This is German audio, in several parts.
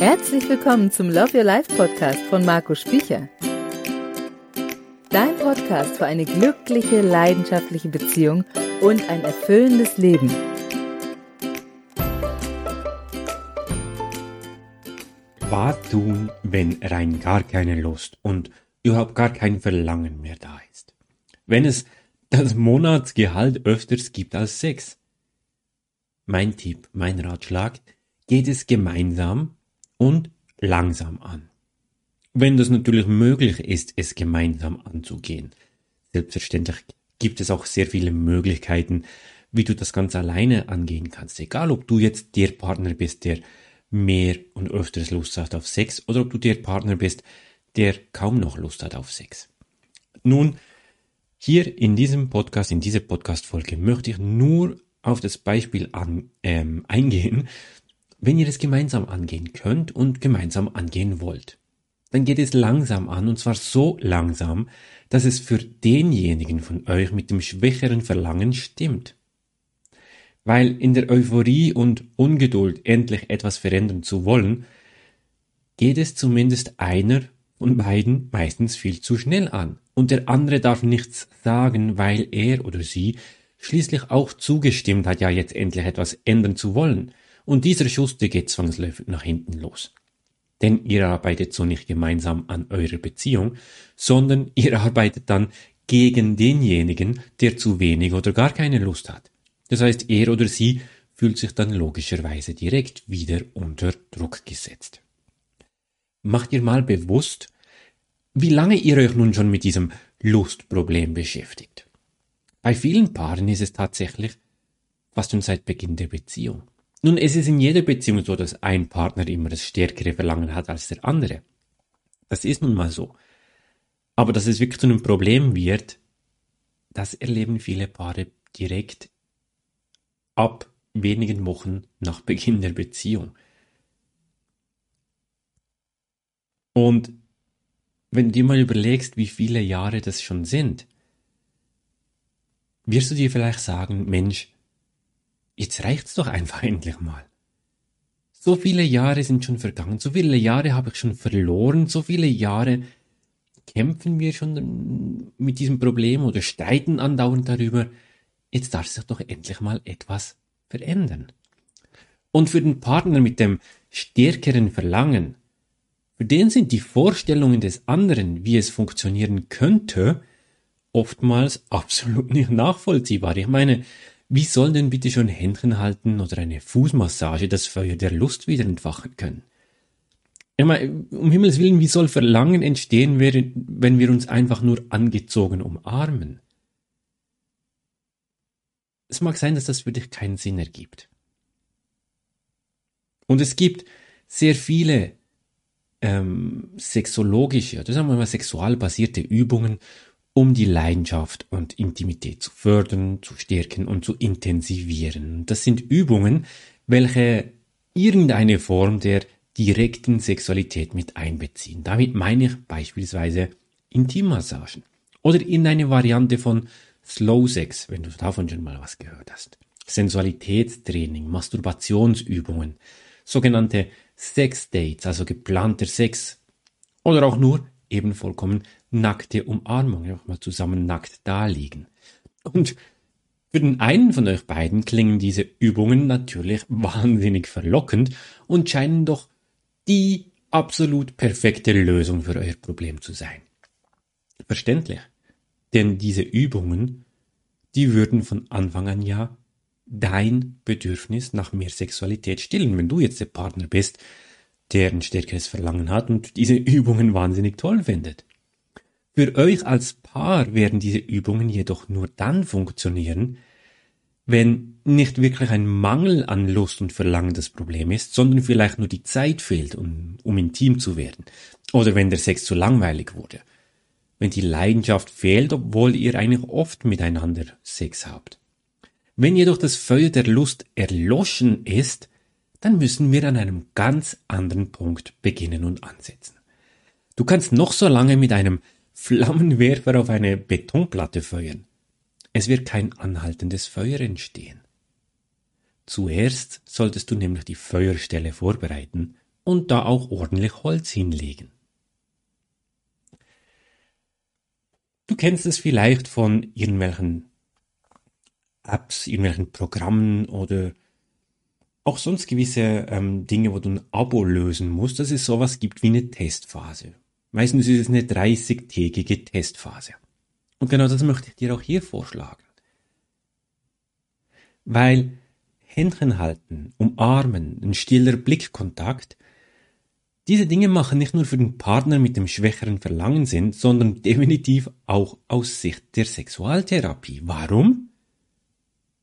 Herzlich willkommen zum Love Your Life Podcast von Marco Spicher. Dein Podcast für eine glückliche, leidenschaftliche Beziehung und ein erfüllendes Leben. Was tun, wenn rein gar keine Lust und überhaupt gar kein Verlangen mehr da ist? Wenn es das Monatsgehalt öfters gibt als Sex? Mein Tipp, mein Ratschlag, geht es gemeinsam und langsam an. Wenn das natürlich möglich ist, es gemeinsam anzugehen. Selbstverständlich gibt es auch sehr viele Möglichkeiten, wie du das ganz alleine angehen kannst. Egal, ob du jetzt der Partner bist, der mehr und öfters Lust hat auf Sex, oder ob du der Partner bist, der kaum noch Lust hat auf Sex. Nun, hier in diesem Podcast, in dieser Podcast-Folge möchte ich nur auf das Beispiel an, ähm, eingehen, wenn ihr es gemeinsam angehen könnt und gemeinsam angehen wollt, dann geht es langsam an und zwar so langsam, dass es für denjenigen von euch mit dem schwächeren Verlangen stimmt. Weil in der Euphorie und Ungeduld endlich etwas verändern zu wollen, geht es zumindest einer von beiden meistens viel zu schnell an und der andere darf nichts sagen, weil er oder sie schließlich auch zugestimmt hat, ja jetzt endlich etwas ändern zu wollen. Und dieser Schuss, der geht zwangsläufig nach hinten los. Denn ihr arbeitet so nicht gemeinsam an eurer Beziehung, sondern ihr arbeitet dann gegen denjenigen, der zu wenig oder gar keine Lust hat. Das heißt, er oder sie fühlt sich dann logischerweise direkt wieder unter Druck gesetzt. Macht ihr mal bewusst, wie lange ihr euch nun schon mit diesem Lustproblem beschäftigt. Bei vielen Paaren ist es tatsächlich fast schon seit Beginn der Beziehung. Nun, es ist in jeder Beziehung so, dass ein Partner immer das stärkere Verlangen hat als der andere. Das ist nun mal so. Aber dass es wirklich zu einem Problem wird, das erleben viele Paare direkt ab wenigen Wochen nach Beginn der Beziehung. Und wenn du dir mal überlegst, wie viele Jahre das schon sind, wirst du dir vielleicht sagen, Mensch, jetzt reicht's doch einfach endlich mal. So viele Jahre sind schon vergangen, so viele Jahre habe ich schon verloren, so viele Jahre kämpfen wir schon mit diesem Problem oder streiten andauernd darüber. Jetzt darf sich doch endlich mal etwas verändern. Und für den Partner mit dem stärkeren Verlangen, für den sind die Vorstellungen des anderen, wie es funktionieren könnte, oftmals absolut nicht nachvollziehbar. Ich meine, wie soll denn bitte schon Händchen halten oder eine Fußmassage das Feuer der Lust wieder entfachen können? Ich meine, um Himmels Willen, wie soll Verlangen entstehen, wenn wir uns einfach nur angezogen umarmen? Es mag sein, dass das für dich keinen Sinn ergibt. Und es gibt sehr viele ähm, sexologische, oder sagen wir mal sexualbasierte Übungen, um die Leidenschaft und Intimität zu fördern, zu stärken und zu intensivieren. Das sind Übungen, welche irgendeine Form der direkten Sexualität mit einbeziehen. Damit meine ich beispielsweise Intimmassagen oder in eine Variante von Slow Sex, wenn du davon schon mal was gehört hast. Sensualitätstraining, Masturbationsübungen, sogenannte Sex Dates, also geplanter Sex oder auch nur eben vollkommen nackte Umarmung, einfach mal zusammen nackt daliegen. Und für den einen von euch beiden klingen diese Übungen natürlich wahnsinnig verlockend und scheinen doch die absolut perfekte Lösung für euer Problem zu sein. Verständlich. Denn diese Übungen, die würden von Anfang an ja dein Bedürfnis nach mehr Sexualität stillen. Wenn du jetzt der Partner bist, der ein stärkeres Verlangen hat und diese Übungen wahnsinnig toll findet. Für euch als Paar werden diese Übungen jedoch nur dann funktionieren, wenn nicht wirklich ein Mangel an Lust und Verlangen das Problem ist, sondern vielleicht nur die Zeit fehlt, um, um intim zu werden. Oder wenn der Sex zu langweilig wurde. Wenn die Leidenschaft fehlt, obwohl ihr eigentlich oft miteinander Sex habt. Wenn jedoch das Feuer der Lust erloschen ist, dann müssen wir an einem ganz anderen Punkt beginnen und ansetzen. Du kannst noch so lange mit einem Flammenwerfer auf eine Betonplatte feuern. Es wird kein anhaltendes Feuer entstehen. Zuerst solltest du nämlich die Feuerstelle vorbereiten und da auch ordentlich Holz hinlegen. Du kennst es vielleicht von irgendwelchen Apps, irgendwelchen Programmen oder auch sonst gewisse ähm, Dinge, wo du ein Abo lösen musst, dass es sowas gibt wie eine Testphase. Meistens ist es eine 30-tägige Testphase. Und genau das möchte ich dir auch hier vorschlagen. Weil Händchen halten, umarmen, ein stiller Blickkontakt, diese Dinge machen nicht nur für den Partner mit dem schwächeren Verlangen Sinn, sondern definitiv auch aus Sicht der Sexualtherapie. Warum?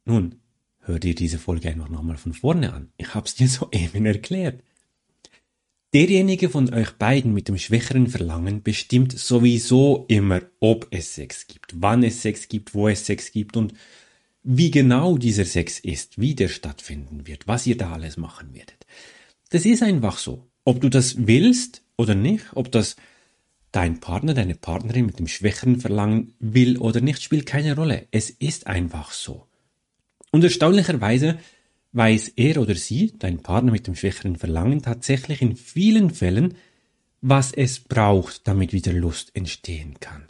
Nun, hör dir diese Folge einfach nochmal von vorne an. Ich hab's dir soeben erklärt. Derjenige von euch beiden mit dem schwächeren Verlangen bestimmt sowieso immer, ob es Sex gibt, wann es Sex gibt, wo es Sex gibt und wie genau dieser Sex ist, wie der stattfinden wird, was ihr da alles machen werdet. Das ist einfach so. Ob du das willst oder nicht, ob das dein Partner, deine Partnerin mit dem schwächeren Verlangen will oder nicht, spielt keine Rolle. Es ist einfach so. Und erstaunlicherweise weiß er oder sie, dein Partner mit dem schwächeren Verlangen, tatsächlich in vielen Fällen, was es braucht, damit wieder Lust entstehen kann.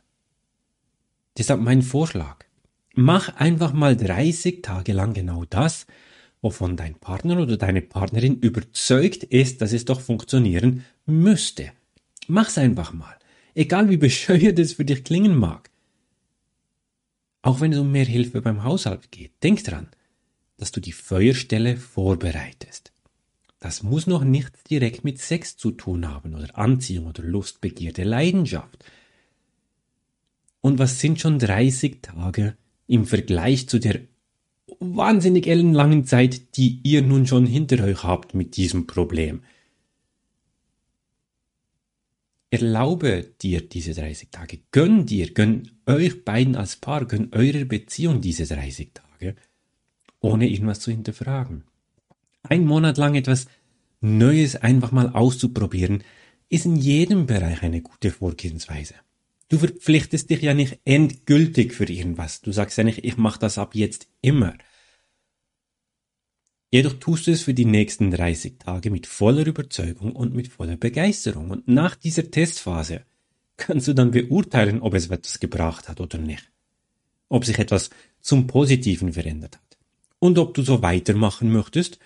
Deshalb mein Vorschlag. Mach einfach mal 30 Tage lang genau das, wovon dein Partner oder deine Partnerin überzeugt ist, dass es doch funktionieren müsste. Mach's einfach mal. Egal wie bescheuert es für dich klingen mag. Auch wenn es um mehr Hilfe beim Haushalt geht, denk dran dass du die Feuerstelle vorbereitest. Das muss noch nichts direkt mit Sex zu tun haben oder Anziehung oder Lust, Begierde, Leidenschaft. Und was sind schon 30 Tage im Vergleich zu der wahnsinnig ellenlangen Zeit, die ihr nun schon hinter euch habt mit diesem Problem? Erlaube dir diese 30 Tage. Gönn dir, gönn euch beiden als Paar, gönn eurer Beziehung diese 30 Tage ohne irgendwas zu hinterfragen. Ein Monat lang etwas Neues einfach mal auszuprobieren, ist in jedem Bereich eine gute Vorgehensweise. Du verpflichtest dich ja nicht endgültig für irgendwas. Du sagst ja nicht, ich mache das ab jetzt immer. Jedoch tust du es für die nächsten 30 Tage mit voller Überzeugung und mit voller Begeisterung. Und nach dieser Testphase kannst du dann beurteilen, ob es etwas gebracht hat oder nicht. Ob sich etwas zum Positiven verändert hat und ob du so weitermachen möchtest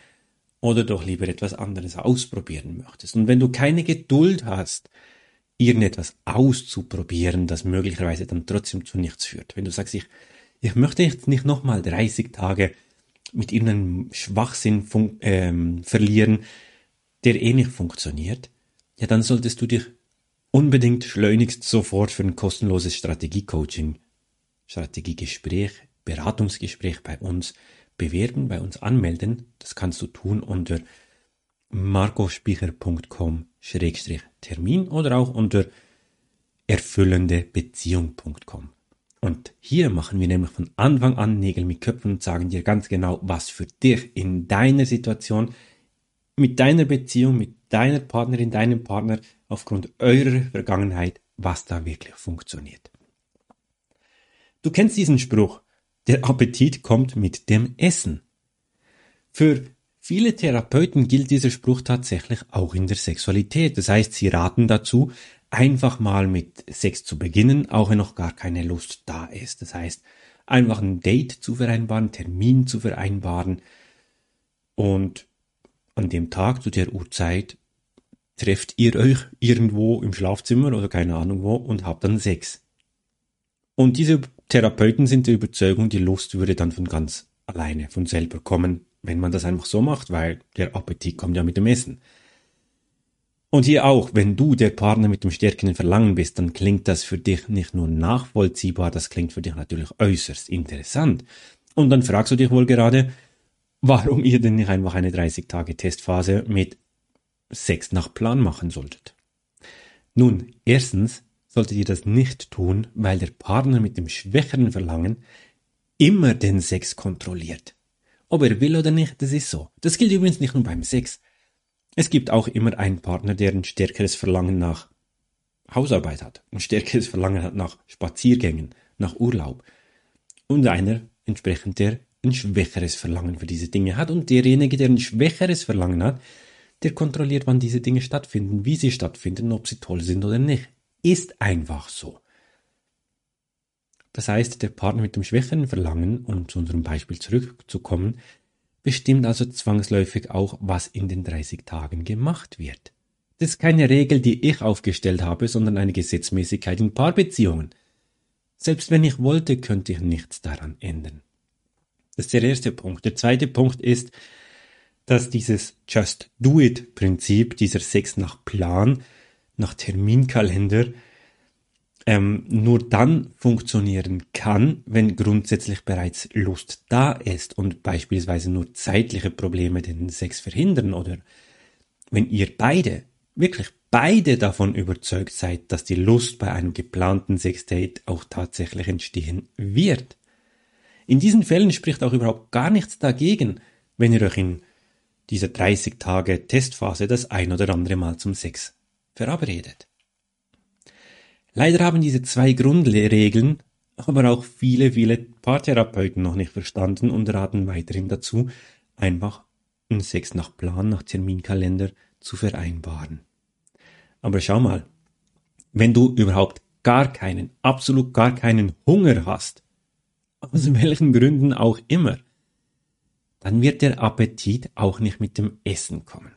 oder doch lieber etwas anderes ausprobieren möchtest. Und wenn du keine Geduld hast, irgendetwas auszuprobieren, das möglicherweise dann trotzdem zu nichts führt. Wenn du sagst, ich, ich möchte jetzt nicht nochmal 30 Tage mit irgendeinem Schwachsinn ähm, verlieren, der eh nicht funktioniert, ja, dann solltest du dich unbedingt schleunigst sofort für ein kostenloses Strategiecoaching, Strategiegespräch, Beratungsgespräch bei uns bewerben, bei uns anmelden. Das kannst du tun unter marcospicher.com-termin oder auch unter erfüllendebeziehung.com. Und hier machen wir nämlich von Anfang an Nägel mit Köpfen und sagen dir ganz genau, was für dich in deiner Situation, mit deiner Beziehung, mit deiner Partnerin, deinem Partner, aufgrund eurer Vergangenheit, was da wirklich funktioniert. Du kennst diesen Spruch, der Appetit kommt mit dem Essen. Für viele Therapeuten gilt dieser Spruch tatsächlich auch in der Sexualität. Das heißt, sie raten dazu, einfach mal mit Sex zu beginnen, auch wenn noch gar keine Lust da ist. Das heißt, einfach ein Date zu vereinbaren, Termin zu vereinbaren und an dem Tag zu der Uhrzeit trefft ihr euch irgendwo im Schlafzimmer oder keine Ahnung wo und habt dann Sex. Und diese Therapeuten sind der Überzeugung, die Lust würde dann von ganz alleine, von selber kommen, wenn man das einfach so macht, weil der Appetit kommt ja mit dem Essen. Und hier auch, wenn du der Partner mit dem stärkeren Verlangen bist, dann klingt das für dich nicht nur nachvollziehbar, das klingt für dich natürlich äußerst interessant. Und dann fragst du dich wohl gerade, warum ihr denn nicht einfach eine 30 Tage Testphase mit Sex nach Plan machen solltet. Nun, erstens solltet ihr das nicht tun, weil der Partner mit dem schwächeren Verlangen immer den Sex kontrolliert. Ob er will oder nicht, das ist so. Das gilt übrigens nicht nur beim Sex. Es gibt auch immer einen Partner, der ein stärkeres Verlangen nach Hausarbeit hat, ein stärkeres Verlangen hat nach Spaziergängen, nach Urlaub. Und einer entsprechend, der ein schwächeres Verlangen für diese Dinge hat. Und derjenige, der ein schwächeres Verlangen hat, der kontrolliert, wann diese Dinge stattfinden, wie sie stattfinden, ob sie toll sind oder nicht. Ist einfach so. Das heißt, der Partner mit dem schwächeren Verlangen, um zu unserem Beispiel zurückzukommen, bestimmt also zwangsläufig auch, was in den 30 Tagen gemacht wird. Das ist keine Regel, die ich aufgestellt habe, sondern eine Gesetzmäßigkeit in Paarbeziehungen. Selbst wenn ich wollte, könnte ich nichts daran ändern. Das ist der erste Punkt. Der zweite Punkt ist, dass dieses Just Do It Prinzip, dieser Sex nach Plan, nach Terminkalender, ähm, nur dann funktionieren kann, wenn grundsätzlich bereits Lust da ist und beispielsweise nur zeitliche Probleme den Sex verhindern oder wenn ihr beide, wirklich beide davon überzeugt seid, dass die Lust bei einem geplanten Sexdate auch tatsächlich entstehen wird. In diesen Fällen spricht auch überhaupt gar nichts dagegen, wenn ihr euch in dieser 30 Tage Testphase das ein oder andere Mal zum Sex verabredet. Leider haben diese zwei Grundregeln aber auch viele, viele Paartherapeuten noch nicht verstanden und raten weiterhin dazu, einfach einen Sex nach Plan, nach Terminkalender zu vereinbaren. Aber schau mal, wenn du überhaupt gar keinen, absolut gar keinen Hunger hast, aus welchen Gründen auch immer, dann wird der Appetit auch nicht mit dem Essen kommen.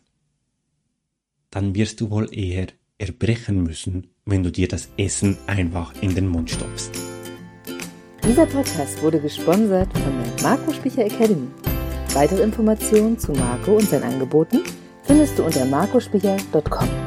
Dann wirst du wohl eher erbrechen müssen, wenn du dir das Essen einfach in den Mund stopfst. Dieser Podcast wurde gesponsert von der Marco Spicher Academy. Weitere Informationen zu Marco und seinen Angeboten findest du unter marcospicher.com.